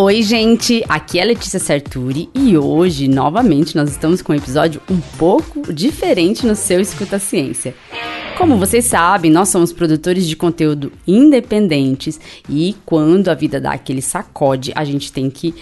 Oi, gente! Aqui é Letícia Sarturi e hoje, novamente, nós estamos com um episódio um pouco diferente no seu Escuta Ciência. Como vocês sabem, nós somos produtores de conteúdo independentes e quando a vida dá aquele sacode, a gente tem que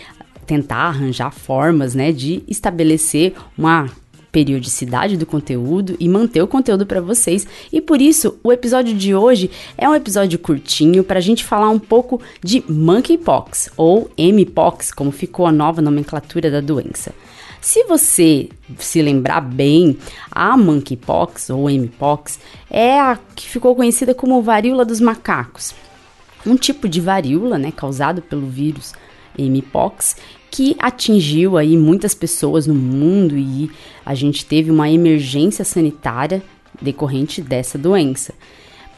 tentar arranjar formas, né, de estabelecer uma periodicidade do conteúdo e manter o conteúdo para vocês. E por isso, o episódio de hoje é um episódio curtinho para a gente falar um pouco de monkeypox ou mpox, como ficou a nova nomenclatura da doença. Se você se lembrar bem, a monkeypox ou mpox é a que ficou conhecida como varíola dos macacos. Um tipo de varíola, né, causado pelo vírus mpox, que atingiu aí muitas pessoas no mundo e a gente teve uma emergência sanitária decorrente dessa doença.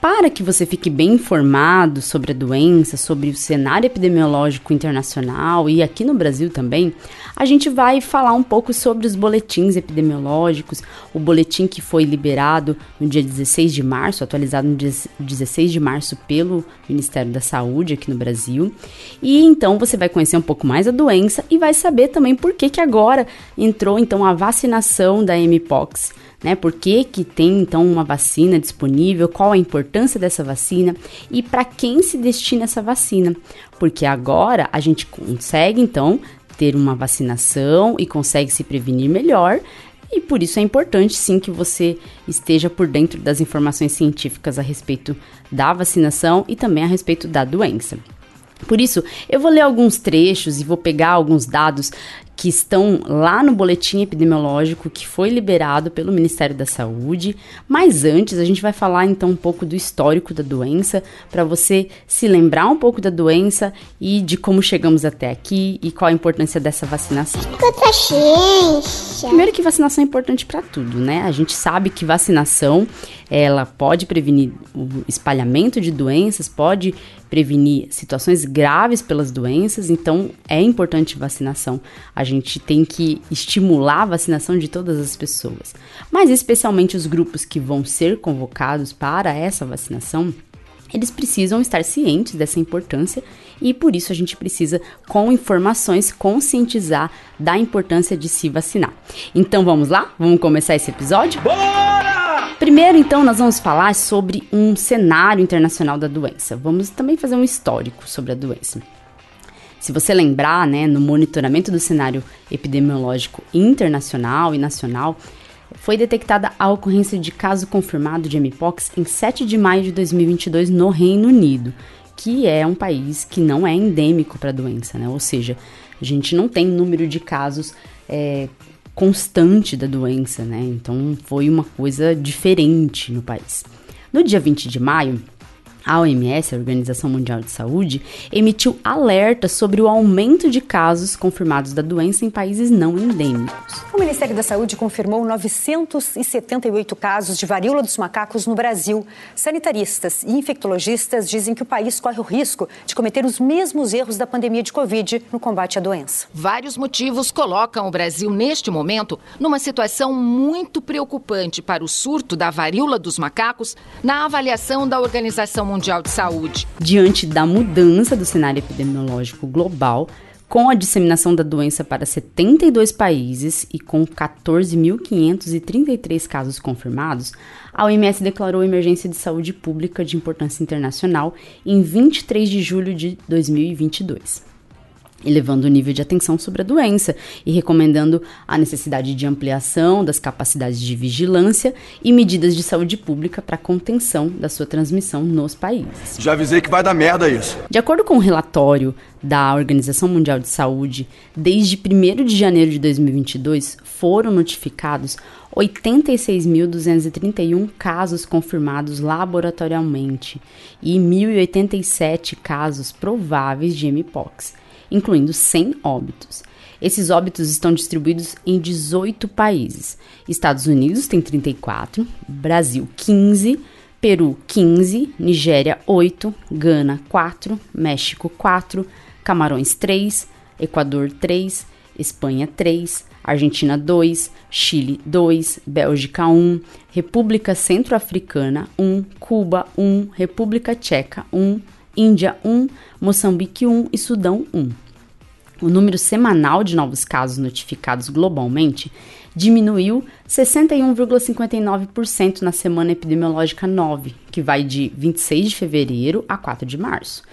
Para que você fique bem informado sobre a doença, sobre o cenário epidemiológico internacional e aqui no Brasil também, a gente vai falar um pouco sobre os boletins epidemiológicos, o boletim que foi liberado no dia 16 de março, atualizado no dia 16 de março pelo Ministério da Saúde aqui no Brasil. E então você vai conhecer um pouco mais a doença e vai saber também por que, que agora entrou então a vacinação da Mpox né? Por que, que tem então uma vacina disponível, qual a importância dessa vacina e para quem se destina essa vacina. Porque agora a gente consegue então ter uma vacinação e consegue se prevenir melhor. E por isso é importante sim que você esteja por dentro das informações científicas a respeito da vacinação e também a respeito da doença. Por isso, eu vou ler alguns trechos e vou pegar alguns dados que estão lá no boletim epidemiológico que foi liberado pelo Ministério da Saúde. Mas antes, a gente vai falar então um pouco do histórico da doença, para você se lembrar um pouco da doença e de como chegamos até aqui e qual a importância dessa vacinação. Primeiro que vacinação é importante para tudo, né? A gente sabe que vacinação ela pode prevenir o espalhamento de doenças, pode prevenir situações graves pelas doenças, então é importante vacinação. A gente tem que estimular a vacinação de todas as pessoas, mas especialmente os grupos que vão ser convocados para essa vacinação. Eles precisam estar cientes dessa importância e por isso a gente precisa, com informações, conscientizar da importância de se vacinar. Então vamos lá? Vamos começar esse episódio? Bora! Primeiro, então, nós vamos falar sobre um cenário internacional da doença. Vamos também fazer um histórico sobre a doença. Se você lembrar, né, no monitoramento do cenário epidemiológico internacional e nacional, foi detectada a ocorrência de caso confirmado de Mpox em 7 de maio de 2022 no Reino Unido, que é um país que não é endêmico para a doença, né? Ou seja, a gente não tem número de casos é, constante da doença, né? Então foi uma coisa diferente no país. No dia 20 de maio, a OMS, a Organização Mundial de Saúde, emitiu alerta sobre o aumento de casos confirmados da doença em países não endêmicos. O Ministério da Saúde confirmou 978 casos de varíola dos macacos no Brasil. Sanitaristas e infectologistas dizem que o país corre o risco de cometer os mesmos erros da pandemia de Covid no combate à doença. Vários motivos colocam o Brasil, neste momento, numa situação muito preocupante para o surto da varíola dos macacos na avaliação da Organização Mundial Mundial de Saúde. Diante da mudança do cenário epidemiológico global, com a disseminação da doença para 72 países e com 14.533 casos confirmados, a OMS declarou emergência de saúde pública de importância internacional em 23 de julho de 2022 elevando o nível de atenção sobre a doença e recomendando a necessidade de ampliação das capacidades de vigilância e medidas de saúde pública para contenção da sua transmissão nos países. Já avisei que vai dar merda isso. De acordo com o um relatório da Organização Mundial de Saúde, desde 1 de janeiro de 2022 foram notificados 86.231 casos confirmados laboratorialmente e 1.087 casos prováveis de Mpox incluindo 100 óbitos. Esses óbitos estão distribuídos em 18 países. Estados Unidos tem 34, Brasil 15, Peru 15, Nigéria 8, Gana 4, México 4, Camarões 3, Equador 3, Espanha 3, Argentina 2, Chile 2, Bélgica 1, República Centro-Africana 1, Cuba 1, República Tcheca 1, Índia 1, Moçambique 1 e Sudão 1. O número semanal de novos casos notificados globalmente diminuiu 61,59% na semana epidemiológica 9, que vai de 26 de fevereiro a 4 de março,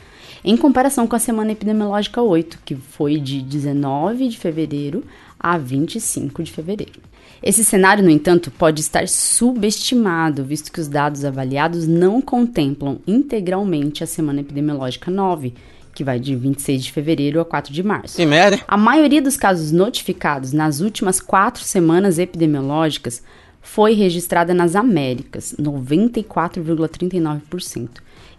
em comparação com a semana epidemiológica 8, que foi de 19 de fevereiro a 25 de fevereiro. Esse cenário, no entanto, pode estar subestimado, visto que os dados avaliados não contemplam integralmente a semana epidemiológica 9, que vai de 26 de fevereiro a 4 de março. Que merda. A maioria dos casos notificados nas últimas quatro semanas epidemiológicas foi registrada nas Américas, 94,39%,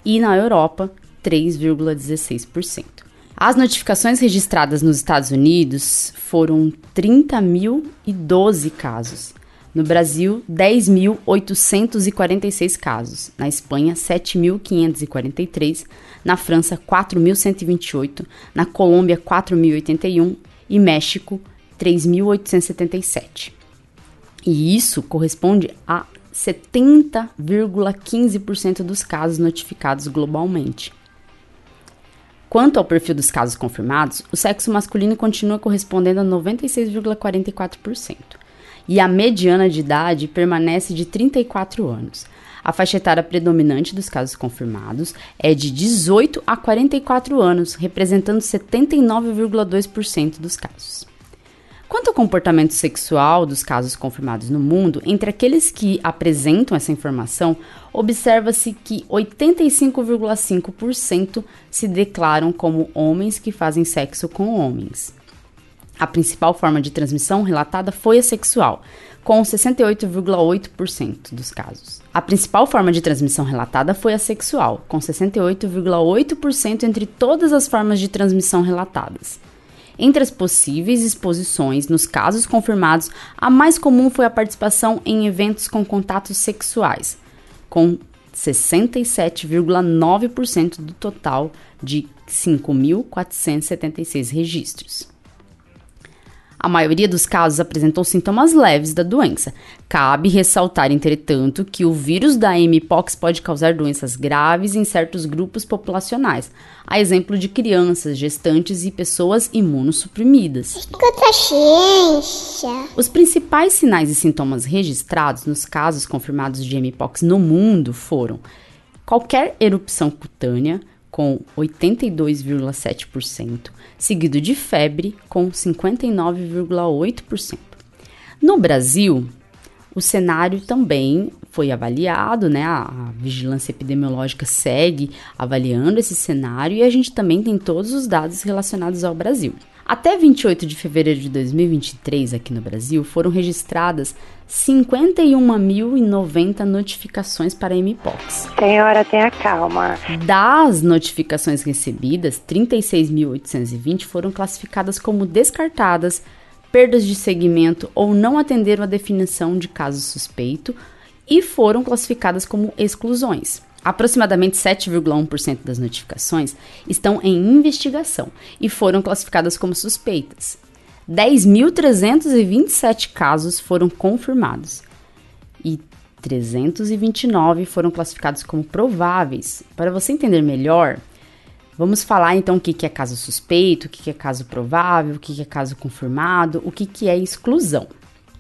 e na Europa, 3,16%. As notificações registradas nos Estados Unidos foram 30.012 casos. No Brasil, 10.846 casos. Na Espanha, 7.543 na França 4.128, na Colômbia 4.081 e México 3.877. E isso corresponde a 70,15% dos casos notificados globalmente. Quanto ao perfil dos casos confirmados, o sexo masculino continua correspondendo a 96,44%, e a mediana de idade permanece de 34 anos. A faixa etária predominante dos casos confirmados é de 18 a 44 anos, representando 79,2% dos casos. Quanto ao comportamento sexual dos casos confirmados no mundo, entre aqueles que apresentam essa informação, observa-se que 85,5% se declaram como homens que fazem sexo com homens. A principal forma de transmissão relatada foi a sexual, com 68,8% dos casos. A principal forma de transmissão relatada foi a sexual, com 68,8% entre todas as formas de transmissão relatadas. Entre as possíveis exposições nos casos confirmados, a mais comum foi a participação em eventos com contatos sexuais, com 67,9% do total de 5.476 registros. A maioria dos casos apresentou sintomas leves da doença. Cabe ressaltar, entretanto, que o vírus da mpox pode causar doenças graves em certos grupos populacionais, a exemplo de crianças, gestantes e pessoas imunossuprimidas. Os principais sinais e sintomas registrados nos casos confirmados de mpox no mundo foram qualquer erupção cutânea, com 82,7%, seguido de febre, com 59,8%. No Brasil, o cenário também foi avaliado, né? A vigilância epidemiológica segue avaliando esse cenário e a gente também tem todos os dados relacionados ao Brasil. Até 28 de fevereiro de 2023, aqui no Brasil, foram registradas 51.090 notificações para MPOX. Senhora, tenha calma. Das notificações recebidas, 36.820 foram classificadas como descartadas, perdas de segmento ou não atenderam a definição de caso suspeito e foram classificadas como exclusões. Aproximadamente 7,1% das notificações estão em investigação e foram classificadas como suspeitas. 10.327 casos foram confirmados e 329 foram classificados como prováveis. Para você entender melhor, vamos falar então o que é caso suspeito, o que é caso provável, o que é caso confirmado, o que é exclusão.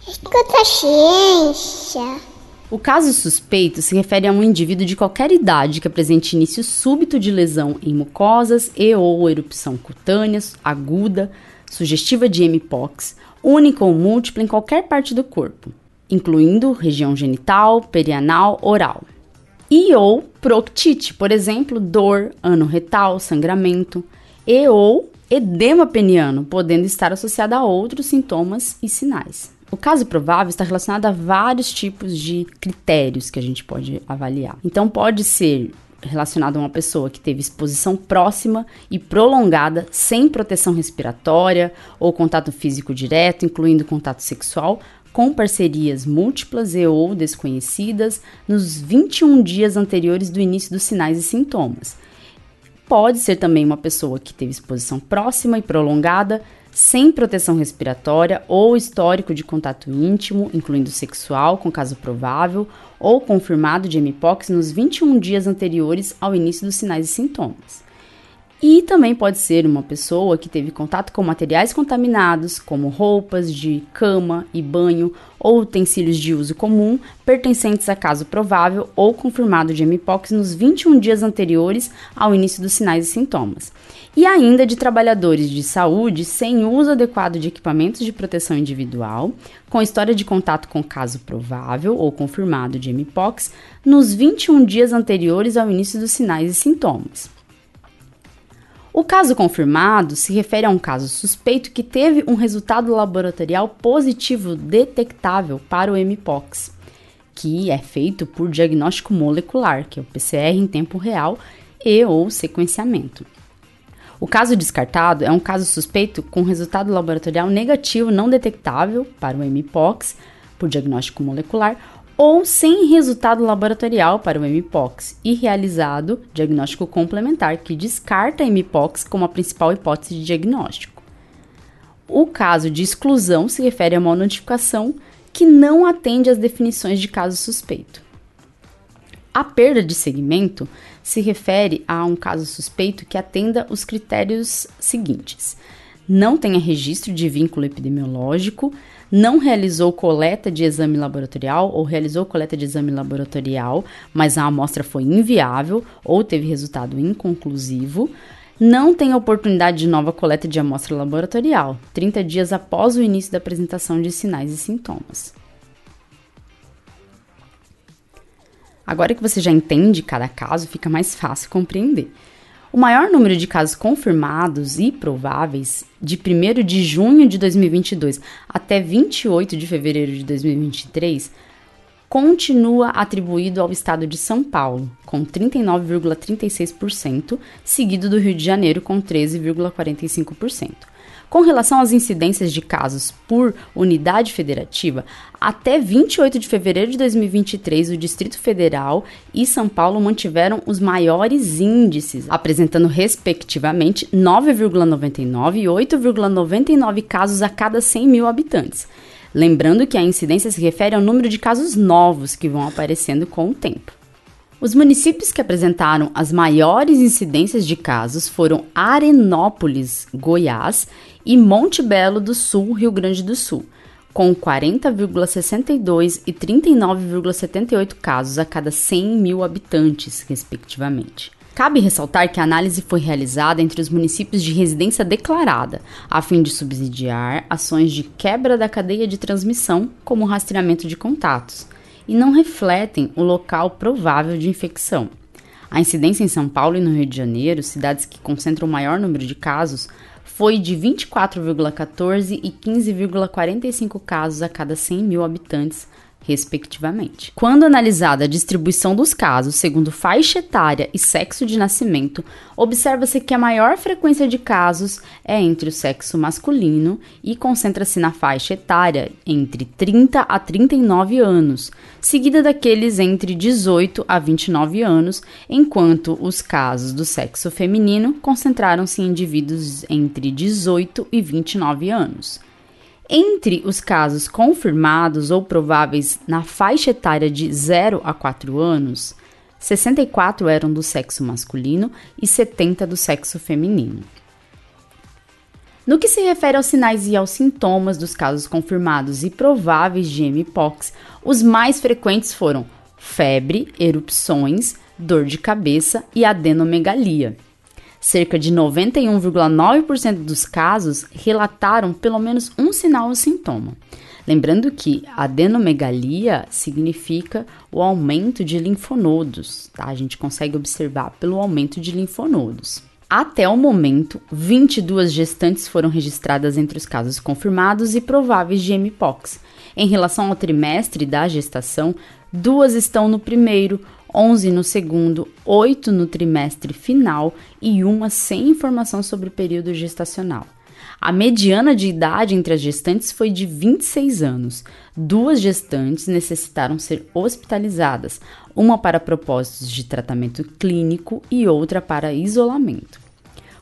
Escuta ciência. O caso suspeito se refere a um indivíduo de qualquer idade que apresente início súbito de lesão em mucosas e ou erupção cutânea aguda, sugestiva de mpox, única ou múltipla em qualquer parte do corpo, incluindo região genital, perianal, oral. E ou proctite, por exemplo, dor, ano retal, sangramento, e ou edema peniano, podendo estar associado a outros sintomas e sinais. O caso provável está relacionado a vários tipos de critérios que a gente pode avaliar. Então, pode ser relacionado a uma pessoa que teve exposição próxima e prolongada sem proteção respiratória ou contato físico direto, incluindo contato sexual, com parcerias múltiplas e ou desconhecidas nos 21 dias anteriores do início dos sinais e sintomas. Pode ser também uma pessoa que teve exposição próxima e prolongada sem proteção respiratória ou histórico de contato íntimo, incluindo sexual, com caso provável ou confirmado de mpox nos 21 dias anteriores ao início dos sinais e sintomas. E também pode ser uma pessoa que teve contato com materiais contaminados, como roupas de cama e banho ou utensílios de uso comum, pertencentes a caso provável ou confirmado de Mpox nos 21 dias anteriores ao início dos sinais e sintomas. E ainda de trabalhadores de saúde sem uso adequado de equipamentos de proteção individual, com história de contato com caso provável ou confirmado de Mpox nos 21 dias anteriores ao início dos sinais e sintomas. O caso confirmado se refere a um caso suspeito que teve um resultado laboratorial positivo detectável para o Mpox, que é feito por diagnóstico molecular, que é o PCR em tempo real e ou sequenciamento. O caso descartado é um caso suspeito com resultado laboratorial negativo não detectável para o Mpox por diagnóstico molecular ou sem resultado laboratorial para o Mpox e realizado diagnóstico complementar que descarta a Mpox como a principal hipótese de diagnóstico. O caso de exclusão se refere a uma notificação que não atende às definições de caso suspeito. A perda de segmento se refere a um caso suspeito que atenda os critérios seguintes: não tenha registro de vínculo epidemiológico, não realizou coleta de exame laboratorial ou realizou coleta de exame laboratorial, mas a amostra foi inviável ou teve resultado inconclusivo, não tem oportunidade de nova coleta de amostra laboratorial, 30 dias após o início da apresentação de sinais e sintomas. Agora que você já entende cada caso, fica mais fácil compreender. O maior número de casos confirmados e prováveis de 1 de junho de 2022 até 28 de fevereiro de 2023 continua atribuído ao estado de São Paulo, com 39,36%, seguido do Rio de Janeiro, com 13,45%. Com relação às incidências de casos por unidade federativa, até 28 de fevereiro de 2023, o Distrito Federal e São Paulo mantiveram os maiores índices, apresentando respectivamente 9,99 e 8,99 casos a cada 100 mil habitantes. Lembrando que a incidência se refere ao número de casos novos que vão aparecendo com o tempo. Os municípios que apresentaram as maiores incidências de casos foram Arenópolis, Goiás, e Monte Belo do Sul, Rio Grande do Sul, com 40,62 e 39,78 casos a cada 100 mil habitantes, respectivamente. Cabe ressaltar que a análise foi realizada entre os municípios de residência declarada, a fim de subsidiar ações de quebra da cadeia de transmissão, como rastreamento de contatos e não refletem o local provável de infecção. A incidência em São Paulo e no Rio de Janeiro, cidades que concentram o maior número de casos, foi de 24,14 e 15,45 casos a cada 100 mil habitantes, respectivamente. Quando analisada a distribuição dos casos segundo faixa etária e sexo de nascimento, observa-se que a maior frequência de casos é entre o sexo masculino e concentra-se na faixa etária entre 30 a 39 anos, seguida daqueles entre 18 a 29 anos, enquanto os casos do sexo feminino concentraram-se em indivíduos entre 18 e 29 anos. Entre os casos confirmados ou prováveis na faixa etária de 0 a 4 anos, 64 eram do sexo masculino e 70 do sexo feminino. No que se refere aos sinais e aos sintomas dos casos confirmados e prováveis de mpox, os mais frequentes foram febre, erupções, dor de cabeça e adenomegalia. Cerca de 91,9% dos casos relataram pelo menos um sinal ou sintoma. Lembrando que adenomegalia significa o aumento de linfonodos, tá? A gente consegue observar pelo aumento de linfonodos. Até o momento, 22 gestantes foram registradas entre os casos confirmados e prováveis de mpox. Em relação ao trimestre da gestação, duas estão no primeiro, 11 no segundo, 8 no trimestre final e uma sem informação sobre o período gestacional. A mediana de idade entre as gestantes foi de 26 anos. Duas gestantes necessitaram ser hospitalizadas, uma para propósitos de tratamento clínico e outra para isolamento.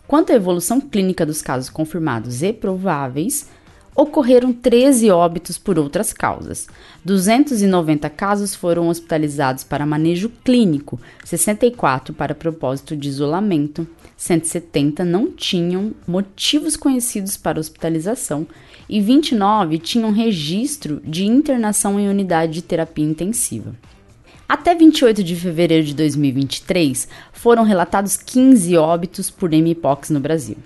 Quanto à evolução clínica dos casos confirmados e prováveis, ocorreram 13 óbitos por outras causas. 290 casos foram hospitalizados para manejo clínico, 64 para propósito de isolamento, 170 não tinham motivos conhecidos para hospitalização e 29 tinham registro de internação em unidade de terapia intensiva. Até 28 de fevereiro de 2023, foram relatados 15 óbitos por mpox no Brasil.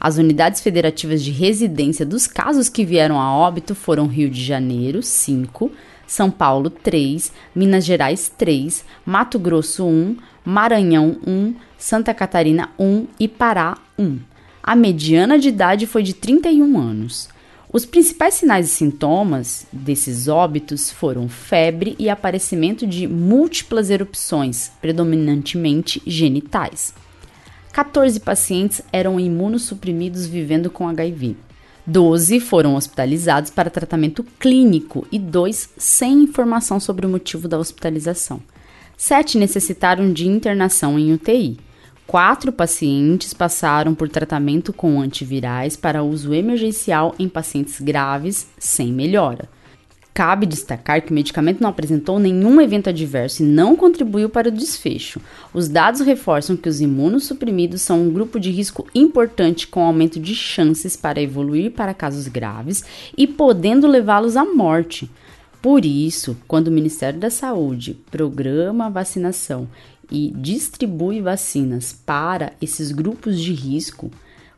As unidades federativas de residência dos casos que vieram a óbito foram Rio de Janeiro, 5, São Paulo, 3, Minas Gerais, 3, Mato Grosso, 1, Maranhão, 1, Santa Catarina, 1 e Pará, 1. A mediana de idade foi de 31 anos. Os principais sinais e sintomas desses óbitos foram febre e aparecimento de múltiplas erupções, predominantemente genitais. 14 pacientes eram imunossuprimidos vivendo com HIV. 12 foram hospitalizados para tratamento clínico e dois sem informação sobre o motivo da hospitalização. Sete necessitaram de internação em UTI. Quatro pacientes passaram por tratamento com antivirais para uso emergencial em pacientes graves sem melhora. Cabe destacar que o medicamento não apresentou nenhum evento adverso e não contribuiu para o desfecho. Os dados reforçam que os imunossuprimidos são um grupo de risco importante com aumento de chances para evoluir para casos graves e podendo levá-los à morte. Por isso, quando o Ministério da Saúde programa a vacinação e distribui vacinas para esses grupos de risco,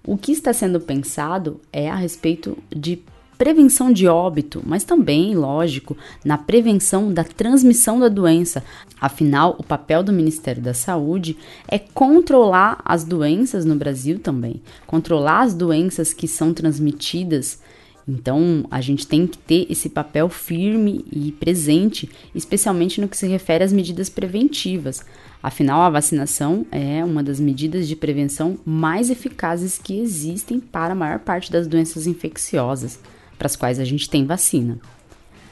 o que está sendo pensado é a respeito de prevenção de óbito, mas também, lógico, na prevenção da transmissão da doença. Afinal, o papel do Ministério da Saúde é controlar as doenças no Brasil também, controlar as doenças que são transmitidas. Então, a gente tem que ter esse papel firme e presente, especialmente no que se refere às medidas preventivas. Afinal, a vacinação é uma das medidas de prevenção mais eficazes que existem para a maior parte das doenças infecciosas para as quais a gente tem vacina.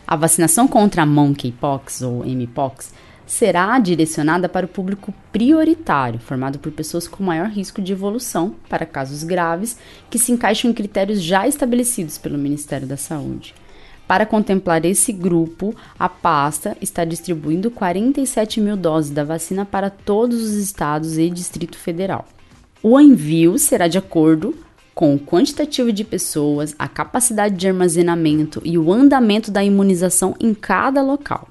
A vacinação contra a monkeypox ou mpox será direcionada para o público prioritário, formado por pessoas com maior risco de evolução para casos graves, que se encaixam em critérios já estabelecidos pelo Ministério da Saúde. Para contemplar esse grupo, a pasta está distribuindo 47 mil doses da vacina para todos os estados e Distrito Federal. O envio será de acordo com o quantitativo de pessoas, a capacidade de armazenamento e o andamento da imunização em cada local.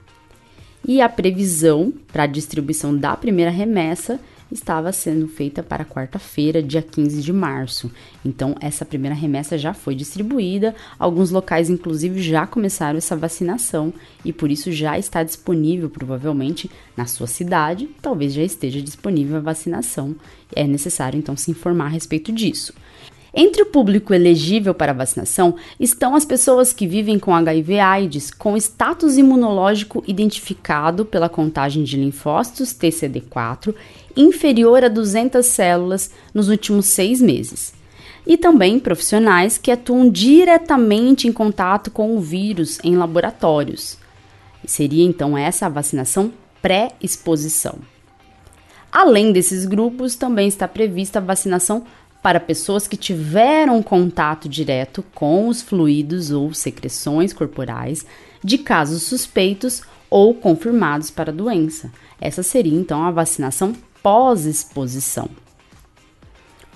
E a previsão para a distribuição da primeira remessa estava sendo feita para quarta-feira, dia 15 de março. Então, essa primeira remessa já foi distribuída. Alguns locais, inclusive, já começaram essa vacinação e por isso já está disponível, provavelmente, na sua cidade. Talvez já esteja disponível a vacinação. É necessário, então, se informar a respeito disso. Entre o público elegível para vacinação estão as pessoas que vivem com HIV/AIDS com status imunológico identificado pela contagem de linfócitos TCD4 inferior a 200 células nos últimos seis meses. E também profissionais que atuam diretamente em contato com o vírus em laboratórios. Seria então essa a vacinação pré-exposição. Além desses grupos, também está prevista a vacinação para pessoas que tiveram contato direto com os fluidos ou secreções corporais de casos suspeitos ou confirmados para a doença. Essa seria então a vacinação pós-exposição.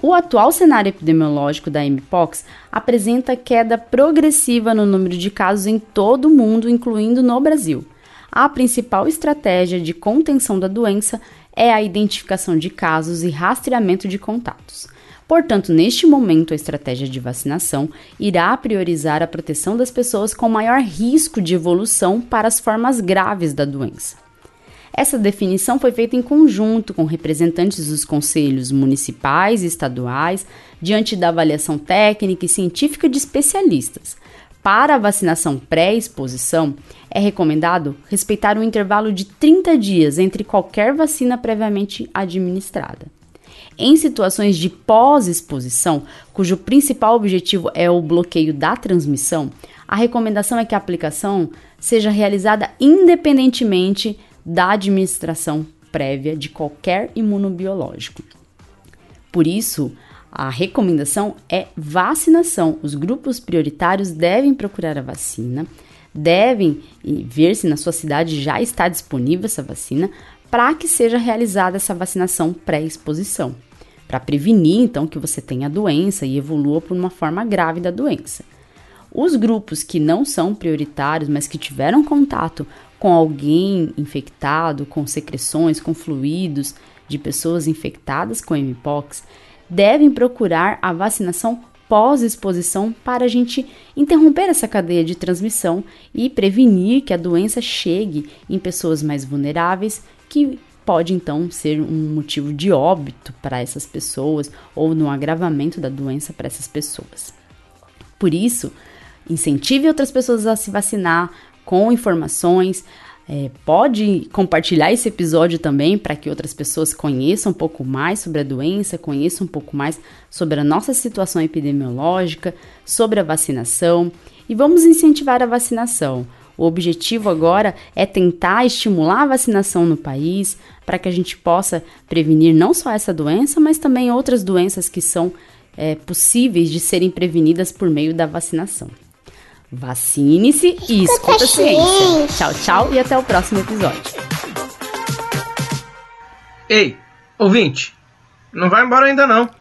O atual cenário epidemiológico da mpox apresenta queda progressiva no número de casos em todo o mundo, incluindo no Brasil. A principal estratégia de contenção da doença é a identificação de casos e rastreamento de contatos. Portanto, neste momento, a estratégia de vacinação irá priorizar a proteção das pessoas com maior risco de evolução para as formas graves da doença. Essa definição foi feita em conjunto com representantes dos conselhos municipais e estaduais, diante da avaliação técnica e científica de especialistas. Para a vacinação pré-exposição, é recomendado respeitar um intervalo de 30 dias entre qualquer vacina previamente administrada. Em situações de pós-exposição, cujo principal objetivo é o bloqueio da transmissão, a recomendação é que a aplicação seja realizada independentemente da administração prévia de qualquer imunobiológico. Por isso, A recomendação é vacinação. Os grupos prioritários devem procurar a vacina, devem ver se na sua cidade já está disponível essa vacina para que seja realizada essa vacinação pré-exposição, para prevenir então que você tenha a doença e evolua por uma forma grave da doença. Os grupos que não são prioritários, mas que tiveram contato com alguém infectado, com secreções, com fluidos de pessoas infectadas com mpox, devem procurar a vacinação pós-exposição para a gente interromper essa cadeia de transmissão e prevenir que a doença chegue em pessoas mais vulneráveis que pode então ser um motivo de óbito para essas pessoas ou no agravamento da doença para essas pessoas. Por isso, incentive outras pessoas a se vacinar com informações. É, pode compartilhar esse episódio também para que outras pessoas conheçam um pouco mais sobre a doença, conheçam um pouco mais sobre a nossa situação epidemiológica, sobre a vacinação e vamos incentivar a vacinação. O objetivo agora é tentar estimular a vacinação no país para que a gente possa prevenir não só essa doença, mas também outras doenças que são é, possíveis de serem prevenidas por meio da vacinação. Vacine-se e escuta a ciência. Tchau, tchau e até o próximo episódio. Ei, ouvinte, não vai embora ainda não.